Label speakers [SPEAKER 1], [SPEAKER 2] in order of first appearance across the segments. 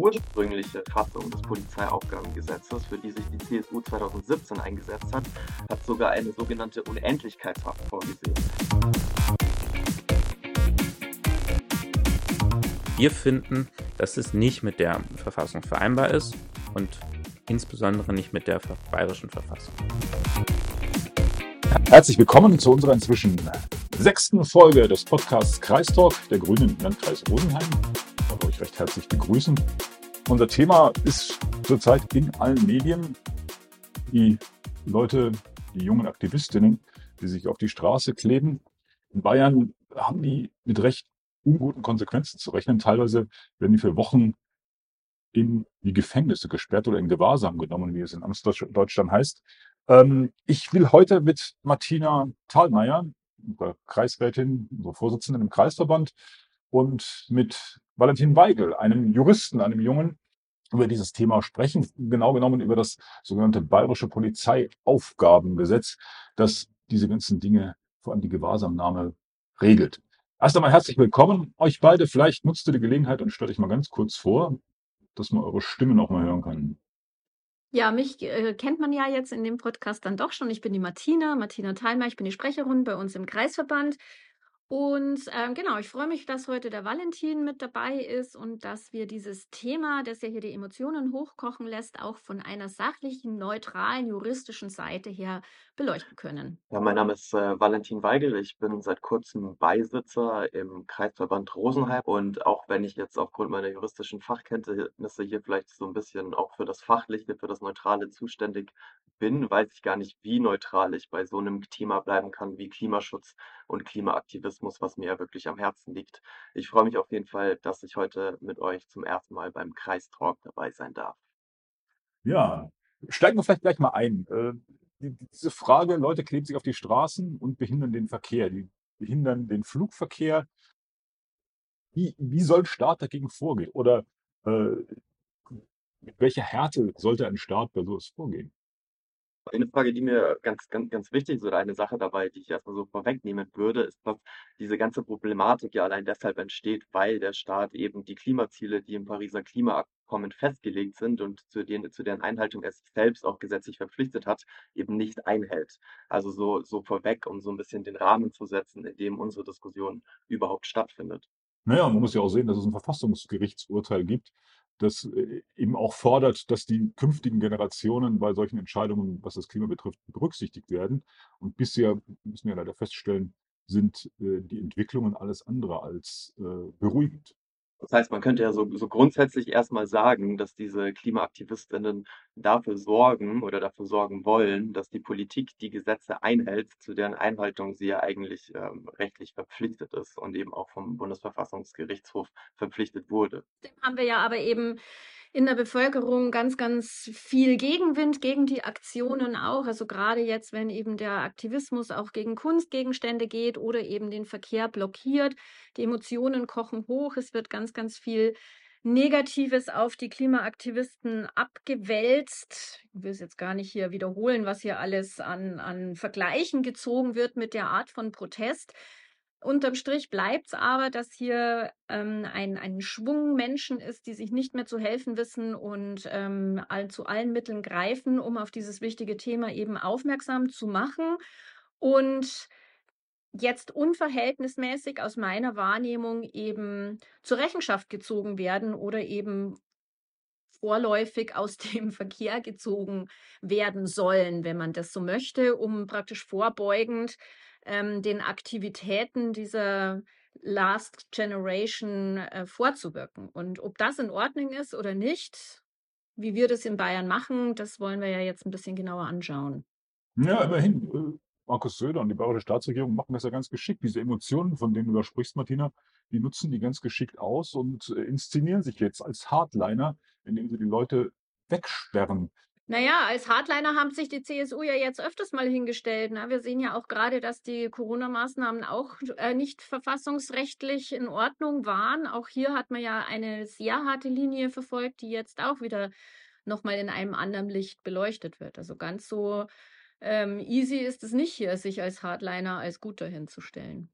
[SPEAKER 1] ursprüngliche Fassung des Polizeiaufgabengesetzes, für die sich die CSU 2017 eingesetzt hat, hat sogar eine sogenannte Unendlichkeitshaft vorgesehen.
[SPEAKER 2] Wir finden, dass es nicht mit der Verfassung vereinbar ist und insbesondere nicht mit der bayerischen Verfassung.
[SPEAKER 3] Herzlich willkommen zu unserer inzwischen sechsten Folge des Podcasts Kreistalk der Grünen im Landkreis Rosenheim. Darf euch recht herzlich begrüßen. Unser Thema ist zurzeit in allen Medien. Die Leute, die jungen Aktivistinnen, die sich auf die Straße kleben. In Bayern haben die mit recht unguten Konsequenzen zu rechnen. Teilweise werden die für Wochen in die Gefängnisse gesperrt oder in Gewahrsam genommen, wie es in Amtsdeutschland heißt. Ähm, ich will heute mit Martina Thalmeier, unserer Kreisrätin, unserer Vorsitzenden im Kreisverband, und mit Valentin Weigel, einem Juristen, einem Jungen, über dieses Thema sprechen, genau genommen über das sogenannte Bayerische Polizeiaufgabengesetz, das diese ganzen Dinge, vor allem die Gewahrsamnahme, regelt. Erst einmal herzlich willkommen, euch beide. Vielleicht nutzt ihr die Gelegenheit und stellt euch mal ganz kurz vor, dass man eure Stimme noch mal hören kann.
[SPEAKER 4] Ja, mich äh, kennt man ja jetzt in dem Podcast dann doch schon. Ich bin die Martina, Martina Thalmer, ich bin die Sprecherin bei uns im Kreisverband. Und ähm, genau, ich freue mich, dass heute der Valentin mit dabei ist und dass wir dieses Thema, das ja hier die Emotionen hochkochen lässt, auch von einer sachlichen, neutralen, juristischen Seite her beleuchten können.
[SPEAKER 1] Ja, mein Name ist äh, Valentin Weigel. Ich bin seit kurzem Beisitzer im Kreisverband Rosenheim. Und auch wenn ich jetzt aufgrund meiner juristischen Fachkenntnisse hier vielleicht so ein bisschen auch für das Fachliche, für das Neutrale zuständig bin, weiß ich gar nicht, wie neutral ich bei so einem Thema bleiben kann wie Klimaschutz und Klimaaktivismus, was mir wirklich am Herzen liegt. Ich freue mich auf jeden Fall, dass ich heute mit euch zum ersten Mal beim Kreistalk dabei sein darf.
[SPEAKER 3] Ja, steigen wir vielleicht gleich mal ein. Äh, diese Frage, Leute kleben sich auf die Straßen und behindern den Verkehr, die behindern den Flugverkehr. Wie, wie soll ein Staat dagegen vorgehen? Oder äh, mit welcher Härte sollte ein Staat bei sowas vorgehen?
[SPEAKER 1] Eine Frage, die mir ganz, ganz, ganz wichtig ist oder eine Sache dabei, die ich erstmal so vorwegnehmen würde, ist, dass diese ganze Problematik ja allein deshalb entsteht, weil der Staat eben die Klimaziele, die im Pariser Klimaabkommen festgelegt sind und zu denen, zu deren Einhaltung er sich selbst auch gesetzlich verpflichtet hat, eben nicht einhält. Also so, so vorweg, um so ein bisschen den Rahmen zu setzen, in dem unsere Diskussion überhaupt stattfindet.
[SPEAKER 3] Naja, man muss ja auch sehen, dass es ein Verfassungsgerichtsurteil gibt, das äh, eben auch fordert, dass die künftigen Generationen bei solchen Entscheidungen, was das Klima betrifft, berücksichtigt werden. Und bisher müssen wir leider feststellen, sind äh, die Entwicklungen alles andere als äh, beruhigend.
[SPEAKER 1] Das heißt, man könnte ja so, so grundsätzlich erstmal sagen, dass diese Klimaaktivistinnen dafür sorgen oder dafür sorgen wollen, dass die Politik die Gesetze einhält, zu deren Einhaltung sie ja eigentlich ähm, rechtlich verpflichtet ist und eben auch vom Bundesverfassungsgerichtshof verpflichtet wurde.
[SPEAKER 4] Dem haben wir ja aber eben in der Bevölkerung ganz, ganz viel Gegenwind gegen die Aktionen auch. Also gerade jetzt, wenn eben der Aktivismus auch gegen Kunstgegenstände geht oder eben den Verkehr blockiert. Die Emotionen kochen hoch. Es wird ganz, ganz viel Negatives auf die Klimaaktivisten abgewälzt. Ich will es jetzt gar nicht hier wiederholen, was hier alles an, an Vergleichen gezogen wird mit der Art von Protest. Unterm Strich bleibt es aber, dass hier ähm, ein, ein Schwung Menschen ist, die sich nicht mehr zu helfen wissen und ähm, all, zu allen Mitteln greifen, um auf dieses wichtige Thema eben aufmerksam zu machen. Und jetzt unverhältnismäßig aus meiner Wahrnehmung eben zur Rechenschaft gezogen werden oder eben vorläufig aus dem Verkehr gezogen werden sollen, wenn man das so möchte, um praktisch vorbeugend ähm, den Aktivitäten dieser Last Generation äh, vorzuwirken. Und ob das in Ordnung ist oder nicht, wie wir das in Bayern machen, das wollen wir ja jetzt ein bisschen genauer anschauen.
[SPEAKER 3] Ja, immerhin. Äh, Markus Söder und die bayerische Staatsregierung machen das ja ganz geschickt. Diese Emotionen, von denen du da sprichst, Martina, die nutzen die ganz geschickt aus und äh, inszenieren sich jetzt als Hardliner, indem sie die Leute wegsperren.
[SPEAKER 4] Naja, als Hardliner haben sich die CSU ja jetzt öfters mal hingestellt. Ne? Wir sehen ja auch gerade, dass die Corona-Maßnahmen auch äh, nicht verfassungsrechtlich in Ordnung waren. Auch hier hat man ja eine sehr harte Linie verfolgt, die jetzt auch wieder nochmal in einem anderen Licht beleuchtet wird. Also ganz so ähm, easy ist es nicht hier, sich als Hardliner als Guter hinzustellen.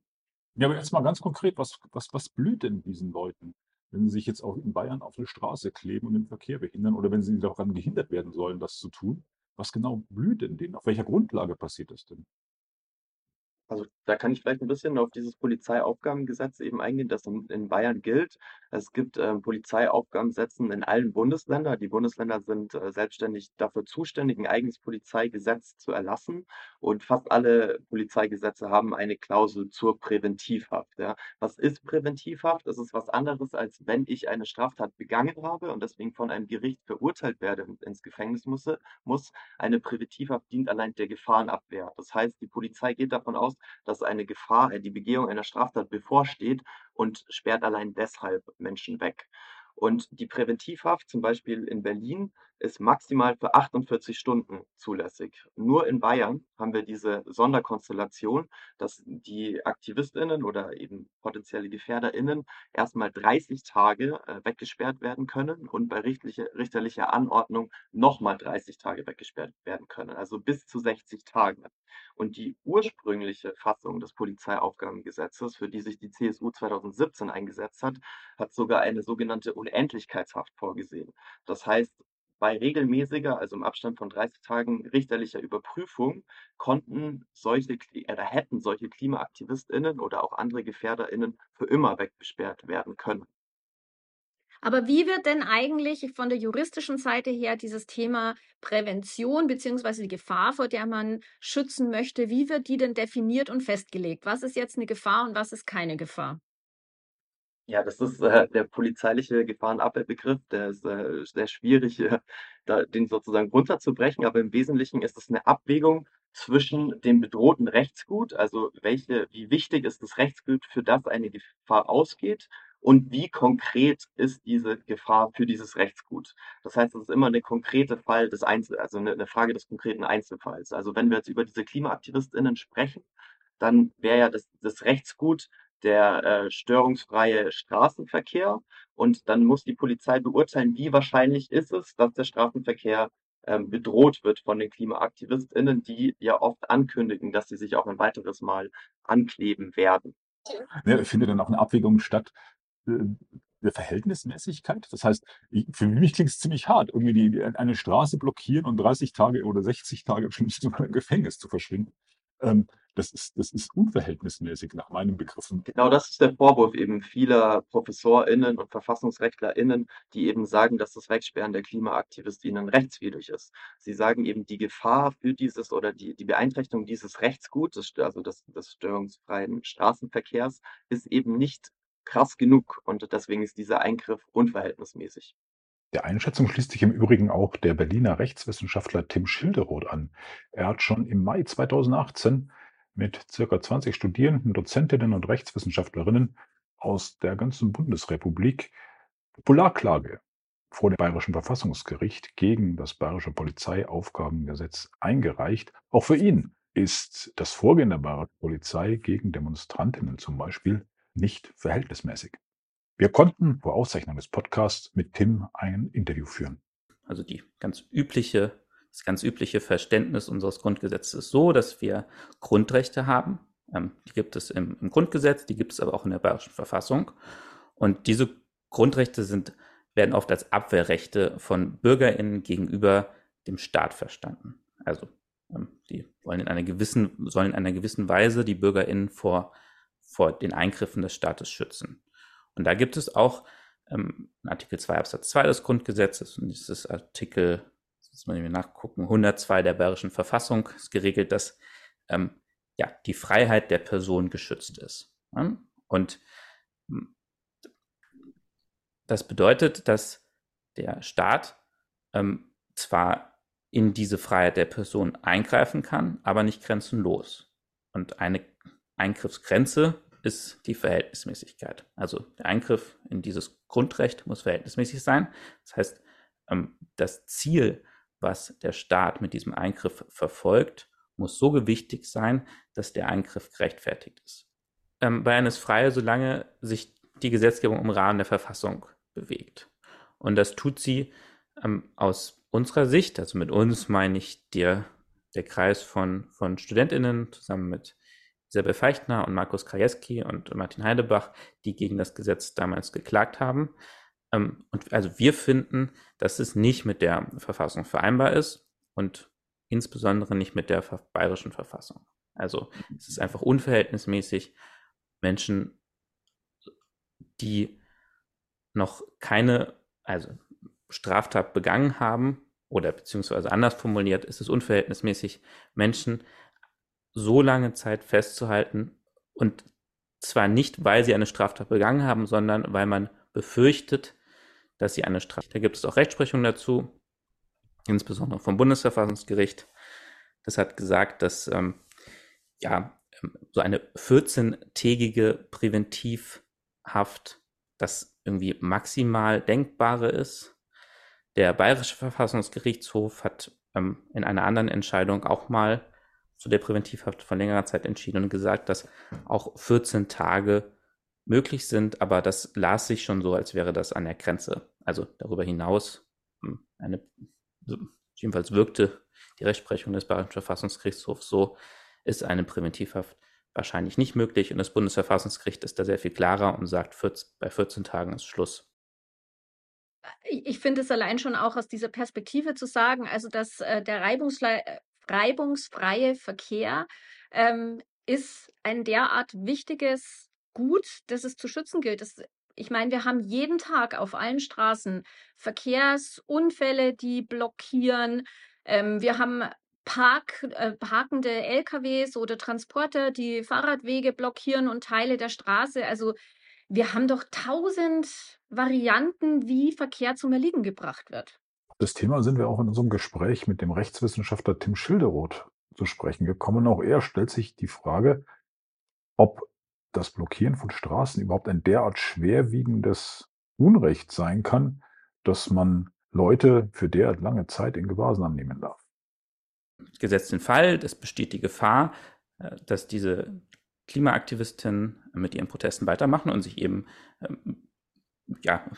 [SPEAKER 3] Ja, aber jetzt mal ganz konkret, was, was, was blüht denn diesen Leuten? Wenn sie sich jetzt auch in Bayern auf eine Straße kleben und den Verkehr behindern oder wenn sie daran gehindert werden sollen, das zu tun? Was genau blüht denn denen? Auf welcher Grundlage passiert das denn?
[SPEAKER 1] Also, da kann ich vielleicht ein bisschen auf dieses Polizeiaufgabengesetz eben eingehen, das in Bayern gilt. Es gibt, ähm, Polizeiaufgabensätzen in allen Bundesländern. Die Bundesländer sind, äh, selbstständig dafür zuständig, 'n eigenes Polizeigesetz zu erlassen und fast alle Polizeigesetze haben eine Klausel zur Präventivhaft, ja. Was ist Präventivhaft? Es ist was anderes, als wenn ich eine Straftat begangen habe und deswegen von einem Gericht verurteilt werde und ins Gefängnis musse muss. Eine Präventivhaft dient allein der Gefahrenabwehr. Das heißt, die Polizei geht davon aus, dass eine Gefahr, äh, die Begehung einer Straftat bevorsteht und sperrt allein deshalb Menschen weg. Und die Präventivhaft, zum Beispiel in Berlin, ist maximal für 48 Stunden zulässig. Nur in Bayern haben wir diese Sonderkonstellation, dass die AktivistInnen oder eben potenzielle GefährderInnen erstmal 30 Tage äh, weggesperrt werden können und bei richterlicher Anordnung nochmal 30 Tage weggesperrt werden können, also bis zu 60 Tage. Und die ursprüngliche Fassung des Polizeiaufgabengesetzes, für die sich die CSU 2017 eingesetzt hat, hat sogar eine sogenannte Unendlichkeitshaft vorgesehen. Das heißt, bei regelmäßiger, also im Abstand von 30 Tagen richterlicher Überprüfung konnten solche oder hätten solche KlimaaktivistInnen oder auch andere GefährderInnen für immer weggesperrt werden können.
[SPEAKER 4] Aber wie wird denn eigentlich von der juristischen Seite her dieses Thema Prävention beziehungsweise die Gefahr, vor der man schützen möchte, wie wird die denn definiert und festgelegt? Was ist jetzt eine Gefahr und was ist keine Gefahr?
[SPEAKER 1] Ja, das ist, äh, der polizeiliche Gefahrenabwehrbegriff, der ist, äh, sehr schwierig, äh, da den sozusagen runterzubrechen, aber im Wesentlichen ist es 'ne Abwägung zwischen dem bedrohten Rechtsgut, also welche wie wichtig ist das Rechtsgut, für das eine Gefahr ausgeht und wie konkret ist diese Gefahr für dieses Rechtsgut. Das heißt, es ist immer 'ne konkrete Fall des Einzel also 'ne 'ne Frage des konkreten Einzelfalls. Also, wenn wir jetzt über diese KlimaaktivistInnen sprechen, dann wäre ja das das Rechtsgut der äh, störungsfreie Straßenverkehr. Und dann muss die Polizei beurteilen, wie wahrscheinlich ist es, dass der Straßenverkehr ähm, bedroht wird von den KlimaaktivistInnen, die ja oft ankündigen, dass sie sich auch ein weiteres Mal ankleben werden.
[SPEAKER 3] Ja, findet dann auch eine Abwägung statt äh, der Verhältnismäßigkeit? Das heißt, für mich klingt es ziemlich hart, irgendwie die, die, eine Straße blockieren und 30 Tage oder 60 Tage im Gefängnis zu verschwinden. Ähm, das ist, das ist unverhältnismäßig nach meinen Begriffen.
[SPEAKER 1] Genau das ist der Vorwurf eben vieler ProfessorInnen und VerfassungsrechtlerInnen, die eben sagen, dass das Wegsperren der KlimaaktivistInnen rechtswidrig ist. Sie sagen eben, die Gefahr für dieses oder die, die Beeinträchtigung dieses Rechtsguts, also des, des störungsfreien Straßenverkehrs, ist eben nicht krass genug und deswegen ist dieser Eingriff unverhältnismäßig.
[SPEAKER 3] Der Einschätzung schließt sich im Übrigen auch der Berliner Rechtswissenschaftler Tim Schilderoth an. Er hat schon im Mai 2018 mit circa 20 Studierenden, Dozentinnen und Rechtswissenschaftlerinnen aus der ganzen Bundesrepublik Popularklage vor dem Bayerischen Verfassungsgericht gegen das Bayerische Polizeiaufgabengesetz eingereicht. Auch für ihn ist das Vorgehen der Bayerischen Polizei gegen Demonstrantinnen zum Beispiel nicht verhältnismäßig. Wir konnten vor Auszeichnung des Podcasts mit Tim ein Interview führen.
[SPEAKER 2] Also die ganz übliche das ganz übliche Verständnis unseres Grundgesetzes ist so, dass wir Grundrechte haben. Ähm, die gibt es im, im, Grundgesetz, die gibt es aber auch in der bayerischen Verfassung. Und diese Grundrechte sind, werden oft als Abwehrrechte von BürgerInnen gegenüber dem Staat verstanden. Also ähm, die wollen in einer gewissen, sollen in einer gewissen Weise die BürgerInnen vor, vor den Eingriffen des Staates schützen. Und da gibt es auch ähm, Artikel 2 Absatz 2 des Grundgesetzes und dieses Artikel muss man nachgucken, 102 der Bayerischen Verfassung ist geregelt, dass ähm, ja, die Freiheit der Person geschützt ist. Ja? Und hm, das bedeutet, dass der Staat ähm, zwar in diese Freiheit der Person eingreifen kann, aber nicht grenzenlos. Und eine Eingriffsgrenze ist die Verhältnismäßigkeit. Also der Eingriff in dieses Grundrecht muss verhältnismäßig sein. Das heißt, ähm, das Ziel was der Staat mit diesem Eingriff verfolgt, muss so gewichtig sein, dass der Eingriff gerechtfertigt ist. Ähm, Bayern ist frei, solange sich die Gesetzgebung im Rahmen der Verfassung bewegt. Und das tut sie ähm, aus unserer Sicht, also mit uns meine ich der, der Kreis von, von StudentInnen zusammen mit Isabel Feichtner und Markus Krajewski und Martin Heidebach, die gegen das Gesetz damals geklagt haben. Ähm, und also wir finden, dass es nicht mit der Verfassung vereinbar ist und insbesondere nicht mit der bayerischen Verfassung. Also es ist einfach unverhältnismäßig, Menschen, die noch keine, also Straftat begangen haben, oder beziehungsweise anders formuliert, ist es unverhältnismäßig, Menschen so lange Zeit festzuhalten und zwar nicht, weil sie eine Straftat begangen haben, sondern weil man befürchtet, dass sie eine Straftat. Da gibt es auch Rechtsprechung dazu, insbesondere vom Bundesverfassungsgericht. Das hat gesagt, dass ähm, ja ähm, so eine 14-tägige Präventivhaft das irgendwie maximal denkbare ist. Der Bayerische Verfassungsgerichtshof hat ähm, in einer anderen Entscheidung auch mal zu der Präventivhaft von längerer Zeit entschieden und gesagt, dass auch 14 Tage möglich sind, aber das las sich schon so, als wäre das an der Grenze. Also darüber hinaus hm, eine, jedenfalls wirkte die Rechtsprechung des Bayerischen Verfassungsgerichtshofs so, ist eine Präventivhaft wahrscheinlich nicht möglich und das Bundesverfassungsgericht ist da sehr viel klarer und sagt, bei 14 Tagen ist Schluss.
[SPEAKER 4] Ich finde es allein schon auch aus dieser Perspektive zu sagen, also dass äh, der reibungsfreie, reibungsfreie Verkehr ähm, ist ein derart wichtiges Gut, das es zu schützen gilt. Das, ich meine, wir haben jeden Tag auf allen Straßen Verkehrsunfälle, die blockieren. Ähm, wir haben Park, äh, parkende LKWs oder Transporter, die Fahrradwege blockieren und Teile der Straße. Also wir haben doch tausend Varianten, wie Verkehr zum Erliegen gebracht wird.
[SPEAKER 3] Das Thema sind wir auch in unserem Gespräch mit dem Rechtswissenschaftler Tim Schilderoth zu sprechen gekommen. Auch er stellt sich die Frage, ob das Blockieren von Straßen überhaupt ein derart schwerwiegendes Unrecht sein kann, dass man Leute für derart lange Zeit in Gewahrsam nehmen darf
[SPEAKER 2] gesetzt den Fall, es besteht die Gefahr, äh, dass diese Klimaaktivistinnen mit ihren Protesten weitermachen und sich eben ähm, ja,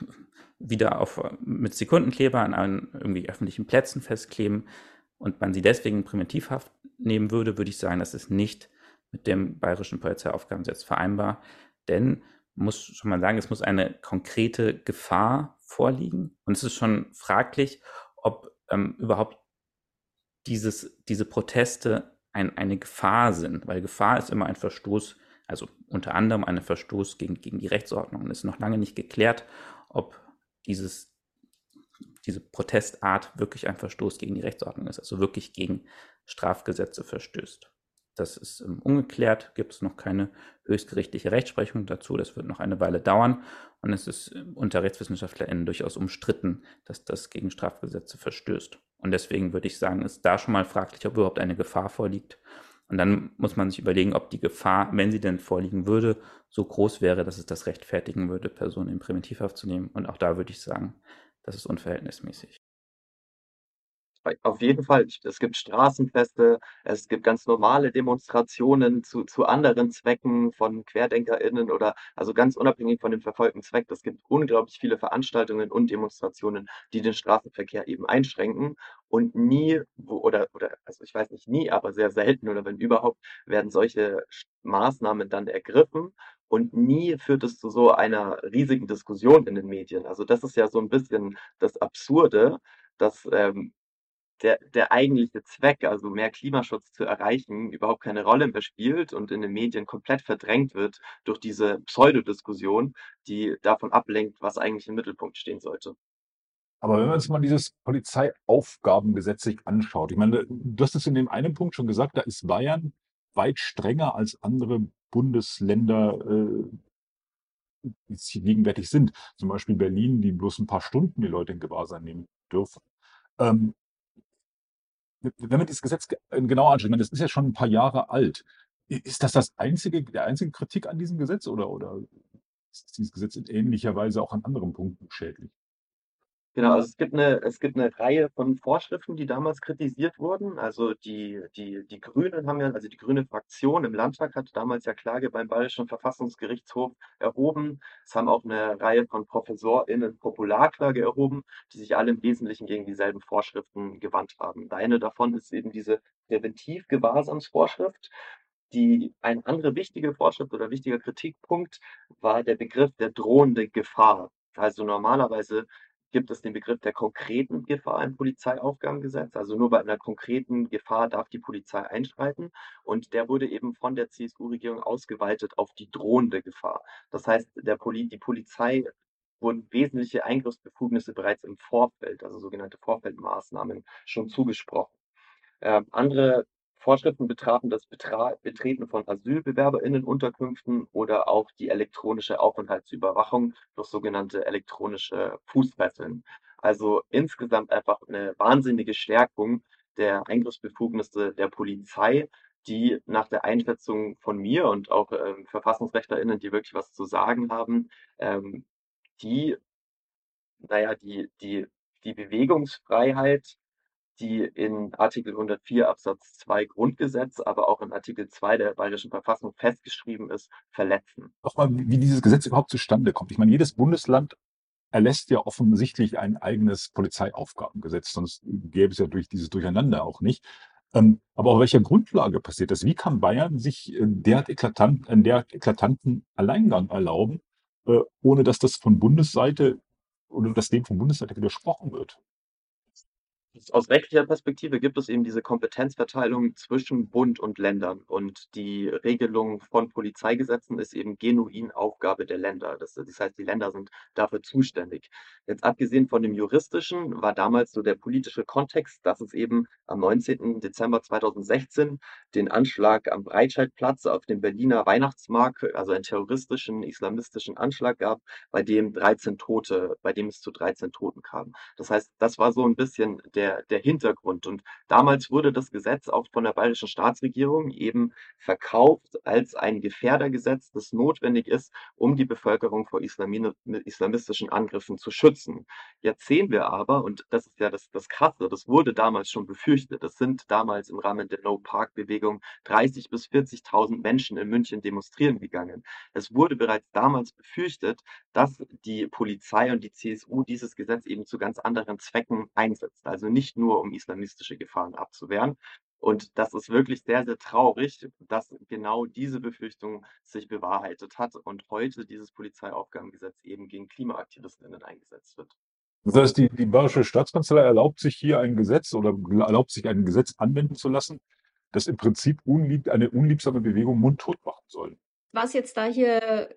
[SPEAKER 2] wieder auf, mit Sekundenkleber an einen irgendwie öffentlichen Plätzen festkleben und man sie deswegen primitivhaft nehmen würde, würde ich sagen, das ist nicht mit dem bayerischen Polizeiaufgabengesetz vereinbar, denn muss schon mal sagen, es muss eine konkrete Gefahr vorliegen. Und es ist schon fraglich, ob ähm, überhaupt dieses, diese Proteste ein, eine Gefahr sind, weil Gefahr ist immer ein Verstoß, also unter anderem ein Verstoß gegen, gegen die Rechtsordnung. Und es ist noch lange nicht geklärt, ob dieses, diese Protestart wirklich ein Verstoß gegen die Rechtsordnung ist, also wirklich gegen Strafgesetze verstößt. Das ist um, ähm, ungeklärt, gibt es noch keine höchstgerichtliche Rechtsprechung dazu. Das wird noch eine Weile dauern. Und es ist ähm, unter RechtswissenschaftlerInnen durchaus umstritten, dass das gegen Strafgesetze verstößt. Und deswegen würde ich sagen, ist da schon mal fraglich, ob überhaupt eine Gefahr vorliegt. Und dann muss man sich überlegen, ob die Gefahr, wenn sie denn vorliegen würde, so groß wäre, dass es das rechtfertigen würde, Personen in Primitivhaft zu nehmen. Und auch da würde ich sagen, das ist unverhältnismäßig.
[SPEAKER 1] Auf jeden Fall. Es gibt Straßenfeste, es gibt ganz normale Demonstrationen zu, zu anderen Zwecken von QuerdenkerInnen oder also ganz unabhängig von dem verfolgten Zweck. Es gibt unglaublich viele Veranstaltungen und Demonstrationen, die den Straßenverkehr eben einschränken. Und nie, oder, oder, also ich weiß nicht nie, aber sehr selten oder wenn überhaupt, werden solche Maßnahmen dann ergriffen. Und nie führt es zu so einer riesigen Diskussion in den Medien. Also das ist ja so ein bisschen das Absurde, dass ähm, der, der eigentliche Zweck, also mehr Klimaschutz zu erreichen, überhaupt keine Rolle mehr spielt und in den Medien komplett verdrängt wird durch diese Pseudodiskussion, die davon ablenkt, was eigentlich im Mittelpunkt stehen sollte.
[SPEAKER 3] Aber wenn man uns mal dieses Polizeiaufgabengesetz sich anschaut, ich meine, du hast es in dem einen Punkt schon gesagt, da ist Bayern weit strenger als andere Bundesländer äh, gegenwärtig sind. Zum Beispiel Berlin, die bloß ein paar Stunden die Leute in Gewahrsam nehmen dürfen. Ähm, wenn man dieses Gesetz genau anschaut, ich meine, das ist ja schon ein paar Jahre alt. Ist das das einzige, der einzige Kritik an diesem Gesetz oder, oder ist dieses Gesetz in ähnlicher Weise auch an anderen Punkten schädlich?
[SPEAKER 1] Genau, also es gibt eine, es gibt eine Reihe von Vorschriften, die damals kritisiert wurden. Also die, die, die Grünen haben ja, also die grüne Fraktion im Landtag hat damals ja Klage beim Bayerischen Verfassungsgerichtshof erhoben. Es haben auch eine Reihe von ProfessorInnen Popularklage erhoben, die sich alle im Wesentlichen gegen dieselben Vorschriften gewandt haben. Eine davon ist eben diese Präventivgewahrsamsvorschrift. Die, ein anderer wichtiger Vorschrift oder wichtiger Kritikpunkt war der Begriff der drohende Gefahr. Also normalerweise gibt es den Begriff der konkreten Gefahr im Polizeiaufgabengesetz. Also nur bei einer konkreten Gefahr darf die Polizei einschreiten. Und der wurde eben von der CSU-Regierung ausgeweitet auf die drohende Gefahr. Das heißt, der Poli die Polizei wurden wesentliche Eingriffsbefugnisse bereits im Vorfeld, also sogenannte Vorfeldmaßnahmen, schon zugesprochen. Äh, andere Vorschriften betrafen das Betra Betreten von AsylbewerberInnenunterkünften oder auch die elektronische Aufenthaltsüberwachung durch sogenannte elektronische Fußfesseln. Also insgesamt einfach eine wahnsinnige Stärkung der Eingriffsbefugnisse der Polizei, die nach der Einschätzung von mir und auch ähm, VerfassungsrechtlerInnen, die wirklich was zu sagen haben, ähm, die, naja, die, die, die Bewegungsfreiheit die in Artikel 104 Absatz 2 Grundgesetz, aber auch in Artikel 2 der Bayerischen Verfassung festgeschrieben ist, verletzen.
[SPEAKER 3] Nochmal, wie dieses Gesetz überhaupt zustande kommt. Ich meine, jedes Bundesland erlässt ja offensichtlich ein eigenes Polizeiaufgabengesetz, sonst gäbe es ja durch dieses Durcheinander auch nicht. Ähm, aber auf welcher Grundlage passiert das? Wie kann Bayern sich äh, derart eklatant, einen derart eklatanten Alleingang erlauben, äh, ohne dass das von Bundesseite oder dass dem von Bundesseite widersprochen wird?
[SPEAKER 1] Aus rechtlicher Perspektive gibt es eben diese Kompetenzverteilung zwischen Bund und Ländern und die Regelung von Polizeigesetzen ist eben genuin Aufgabe der Länder. Das, das heißt, die Länder sind dafür zuständig. Jetzt abgesehen von dem juristischen war damals so der politische Kontext, dass es eben am 19. Dezember 2016 den Anschlag am Breitscheidplatz auf dem Berliner Weihnachtsmarkt, also einen terroristischen, islamistischen Anschlag gab, bei dem 13 Tote, bei dem es zu 13 Toten kam. Das heißt, das war so ein bisschen der, der Hintergrund. Und damals wurde das Gesetz auch von der bayerischen Staatsregierung eben verkauft als ein Gefährdergesetz, das notwendig ist, um die Bevölkerung vor islamistischen Angriffen zu schützen. Jetzt sehen wir aber, und das ist ja das, das Krasse, das wurde damals schon befürchtet, es sind damals im Rahmen der No-Park-Bewegung 30.000 bis 40.000 Menschen in München demonstrieren gegangen. Es wurde bereits damals befürchtet, dass die Polizei und die CSU dieses Gesetz eben zu ganz anderen Zwecken einsetzt. Also nicht nur um islamistische Gefahren abzuwehren. Und das ist wirklich sehr, sehr traurig, dass genau diese Befürchtung sich bewahrheitet hat und heute dieses Polizeiaufgabengesetz eben gegen KlimaaktivistInnen eingesetzt wird.
[SPEAKER 3] Das heißt, die, die bayerische Staatskanzlei erlaubt sich hier ein Gesetz oder erlaubt sich ein Gesetz anwenden zu lassen, das im Prinzip unlieb, eine unliebsame Bewegung mundtot machen soll.
[SPEAKER 4] Was jetzt da hier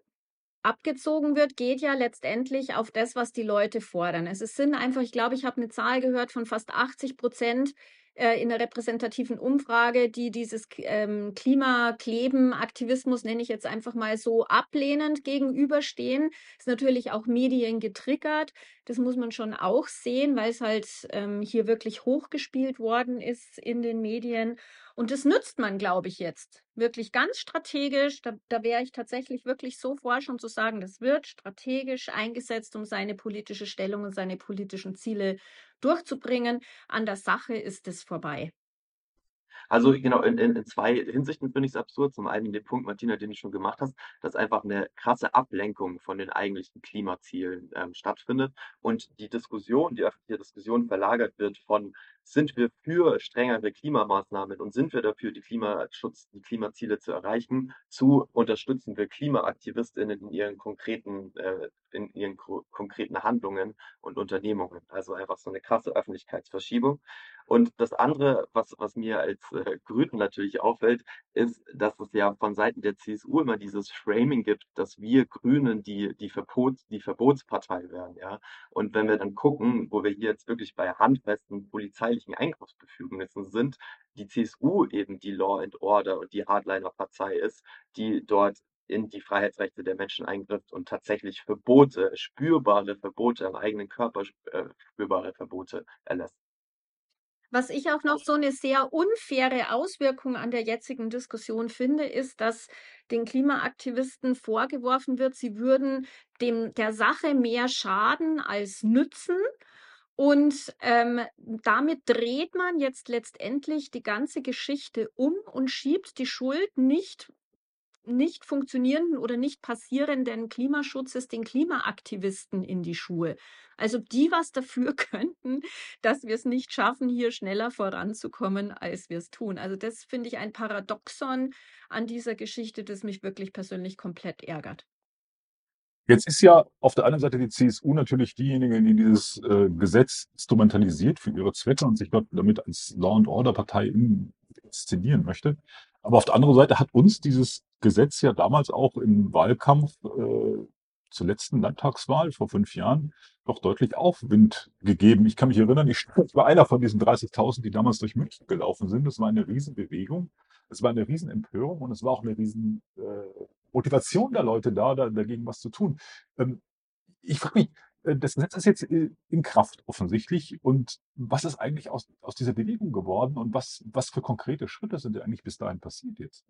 [SPEAKER 4] abgezogen wird, geht ja letztendlich auf das, was die Leute fordern. Es sind einfach, ich glaube, ich habe eine Zahl gehört von fast 80 Prozent äh, in der repräsentativen Umfrage, die dieses ähm, Klimakleben-Aktivismus, nenne ich jetzt einfach mal so, ablehnend gegenüberstehen. Ist natürlich auch Medien getriggert. Das muss man schon auch sehen, weil es halt ähm, hier wirklich hochgespielt worden ist in den Medien. Und das nützt man, glaube ich, jetzt wirklich ganz strategisch. Da, da wäre ich tatsächlich wirklich so forschend zu sagen, das wird strategisch eingesetzt, um seine politische Stellung und seine politischen Ziele durchzubringen. An der Sache ist es vorbei.
[SPEAKER 1] Also genau, in, in, in zwei Hinsichten finde ich es absurd. Zum einen den Punkt, Martina, den du schon gemacht hast, dass einfach eine krasse Ablenkung von den eigentlichen Klimazielen ähm, stattfindet und die Diskussion, die öffentliche Diskussion verlagert wird von sind wir für strengere Klimamaßnahmen und sind wir dafür, die Klimaschutz, die Klimaziele zu erreichen, zu unterstützen wir KlimaaktivistInnen in ihren konkreten, äh, in ihren konkreten Handlungen und Unternehmungen. Also einfach so eine krasse Öffentlichkeitsverschiebung. Und das andere, was, was mir als äh, Grünen natürlich auffällt, ist, dass es ja von Seiten der CSU immer dieses Framing gibt, dass wir Grünen die, die, Verbots, die Verbotspartei wären. Ja? Und wenn wir dann gucken, wo wir hier jetzt wirklich bei handfesten polizeilichen Eingriffsbefugnissen sind, die CSU eben die Law and Order und die Hardliner-Partei ist, die dort in die Freiheitsrechte der Menschen eingrifft und tatsächlich Verbote, spürbare Verbote am eigenen Körper, äh, spürbare Verbote erlässt.
[SPEAKER 4] Was ich auch noch so eine sehr unfaire Auswirkung an der jetzigen Diskussion finde, ist, dass den Klimaaktivisten vorgeworfen wird, sie würden dem, der Sache mehr schaden als nützen. Und ähm, damit dreht man jetzt letztendlich die ganze Geschichte um und schiebt die Schuld nicht nicht funktionierenden oder nicht passierenden Klimaschutzes den Klimaaktivisten in die Schuhe. Also die was dafür könnten, dass wir es nicht schaffen, hier schneller voranzukommen, als wir es tun. Also das finde ich ein Paradoxon an dieser Geschichte, das mich wirklich persönlich komplett ärgert.
[SPEAKER 3] Jetzt ist ja auf der einen Seite die CSU natürlich diejenige, die dieses äh, Gesetz instrumentalisiert für ihre Zwecke und sich dort damit als Law and Order Partei inszenieren möchte. Aber auf der anderen Seite hat uns dieses Gesetz ja damals auch im Wahlkampf äh, zur letzten Landtagswahl vor fünf Jahren doch deutlich Aufwind gegeben. Ich kann mich erinnern, ich war einer von diesen 30.000, die damals durch München gelaufen sind. Das war eine Riesenbewegung. Es war eine Riesenempörung und es war auch eine riesen äh, der Leute da, da, dagegen was zu tun. Ähm, ich frage mich, das Gesetz ist jetzt äh, in Kraft offensichtlich. Und was ist eigentlich aus, aus dieser Bewegung geworden und was, was für konkrete Schritte sind eigentlich bis dahin passiert jetzt?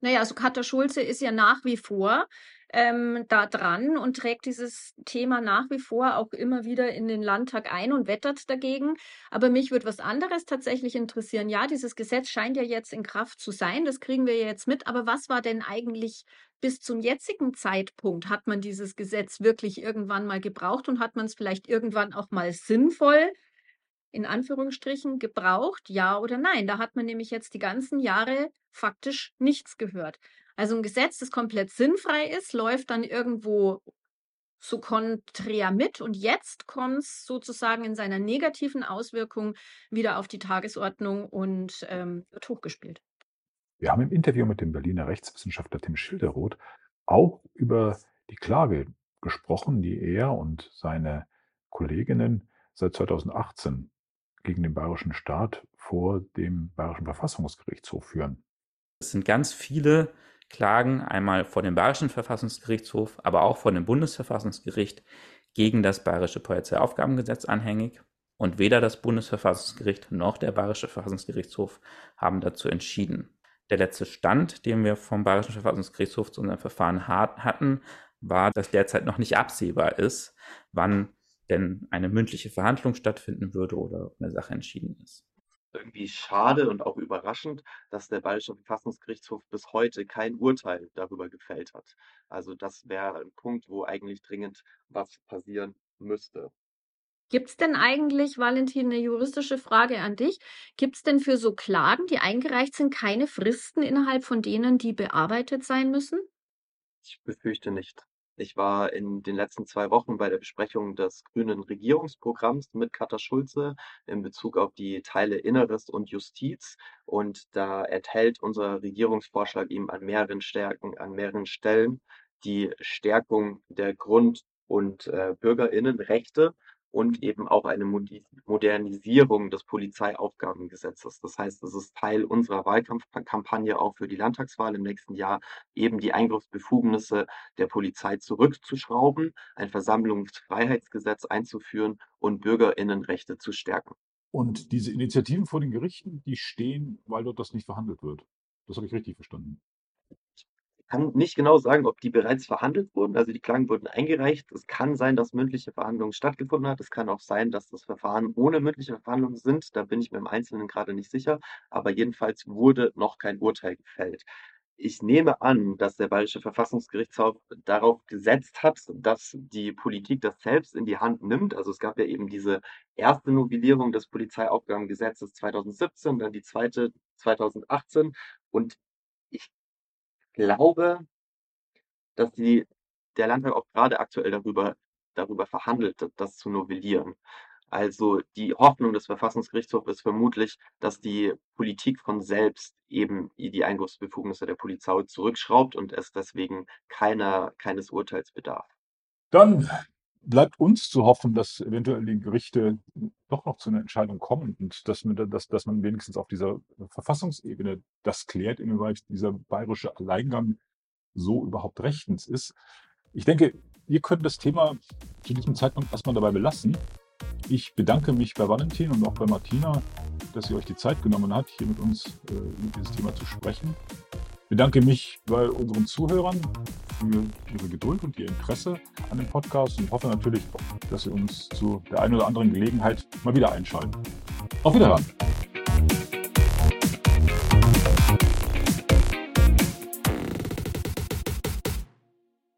[SPEAKER 4] Naja, also Katja Schulze ist ja nach wie vor ähm, da dran und trägt dieses Thema nach wie vor auch immer wieder in den Landtag ein und wettert dagegen. Aber mich würde was anderes tatsächlich interessieren. Ja, dieses Gesetz scheint ja jetzt in Kraft zu sein, das kriegen wir ja jetzt mit. Aber was war denn eigentlich bis zum jetzigen Zeitpunkt? Hat man dieses Gesetz wirklich irgendwann mal gebraucht und hat man es vielleicht irgendwann auch mal sinnvoll in Anführungsstrichen gebraucht, ja oder nein? Da hat man nämlich jetzt die ganzen Jahre faktisch nichts gehört. Also ein Gesetz, das komplett sinnfrei ist, läuft dann irgendwo so konträr mit und jetzt kommt es sozusagen in seiner negativen Auswirkung wieder auf die Tagesordnung und ähm, wird hochgespielt.
[SPEAKER 3] Wir haben im Interview mit dem Berliner Rechtswissenschaftler Tim Schilderoth auch über die Klage gesprochen, die er und seine Kolleginnen seit 2018 gegen den bayerischen Staat vor dem bayerischen Verfassungsgerichtshof führen.
[SPEAKER 2] Es sind ganz viele Klagen, einmal vor dem bayerischen Verfassungsgerichtshof, aber auch vor dem Bundesverfassungsgericht gegen das bayerische Polizeiaufgabengesetz anhängig. Und weder das Bundesverfassungsgericht noch der bayerische Verfassungsgerichtshof haben dazu entschieden. Der letzte Stand, den wir vom bayerischen Verfassungsgerichtshof zu unserem Verfahren hatten, war, dass derzeit noch nicht absehbar ist, wann denn eine mündliche Verhandlung stattfinden würde oder eine Sache entschieden ist.
[SPEAKER 1] Irgendwie schade und auch überraschend, dass der Bayerische Verfassungsgerichtshof bis heute kein Urteil darüber gefällt hat. Also das wäre ein Punkt, wo eigentlich dringend was passieren müsste.
[SPEAKER 4] Gibt es denn eigentlich, Valentin, eine juristische Frage an dich? Gibt es denn für so Klagen, die eingereicht sind, keine Fristen innerhalb von denen, die bearbeitet sein müssen?
[SPEAKER 1] Ich befürchte nicht. Ich war in den letzten zwei Wochen bei der Besprechung des grünen Regierungsprogramms mit Katja Schulze in Bezug auf die Teile Inneres und Justiz. Und da enthält unser Regierungsvorschlag eben an mehreren Stärken, an mehreren Stellen die Stärkung der Grund- und äh, Bürgerinnenrechte und eben auch eine Modernisierung des Polizeiaufgabengesetzes. Das heißt, es ist Teil unserer Wahlkampfkampagne auch für die Landtagswahl im nächsten Jahr, eben die Eingriffsbefugnisse der Polizei zurückzuschrauben, ein Versammlungsfreiheitsgesetz einzuführen und Bürgerinnenrechte zu stärken.
[SPEAKER 3] Und diese Initiativen vor den Gerichten, die stehen, weil dort das nicht verhandelt wird. Das habe ich richtig verstanden
[SPEAKER 1] kann nicht genau sagen, ob die bereits verhandelt wurden. Also die Klagen wurden eingereicht. Es kann sein, dass mündliche Verhandlungen stattgefunden hat. Es kann auch sein, dass das Verfahren ohne mündliche Verhandlungen sind. Da bin ich mir im Einzelnen gerade nicht sicher. Aber jedenfalls wurde noch kein Urteil gefällt. Ich nehme an, dass der Bayerische Verfassungsgerichtshof darauf gesetzt hat, dass die Politik das selbst in die Hand nimmt. Also es gab ja eben diese erste Novellierung des Polizeiaufgabengesetzes 2017, dann die zweite 2018. Und ich glaube, dass die, der Landtag auch gerade aktuell darüber, darüber verhandelt, das zu novellieren. Also die Hoffnung des Verfassungsgerichtshofs ist vermutlich, dass die Politik von selbst eben die Eingriffsbefugnisse der Polizei zurückschraubt und es deswegen keiner, keines Urteils bedarf.
[SPEAKER 3] Dann bleibt uns zu hoffen, dass eventuell die Gerichte doch noch zu einer Entscheidung kommen und dass man, dass, dass man wenigstens auf dieser Verfassungsebene das klärt, inwieweit dieser bayerische Alleingang so überhaupt rechtens ist. Ich denke, wir können das Thema zu diesem Zeitpunkt erstmal dabei belassen. Ich bedanke mich bei Valentin und auch bei Martina, dass ihr euch die Zeit genommen habt, hier mit uns äh, über dieses Thema zu sprechen. Ich bedanke mich bei unseren Zuhörern für Ihre Geduld und Ihr Interesse an dem Podcast und hoffe natürlich, dass Sie uns zu der einen oder anderen Gelegenheit mal wieder einschalten. Auf Wiederhören!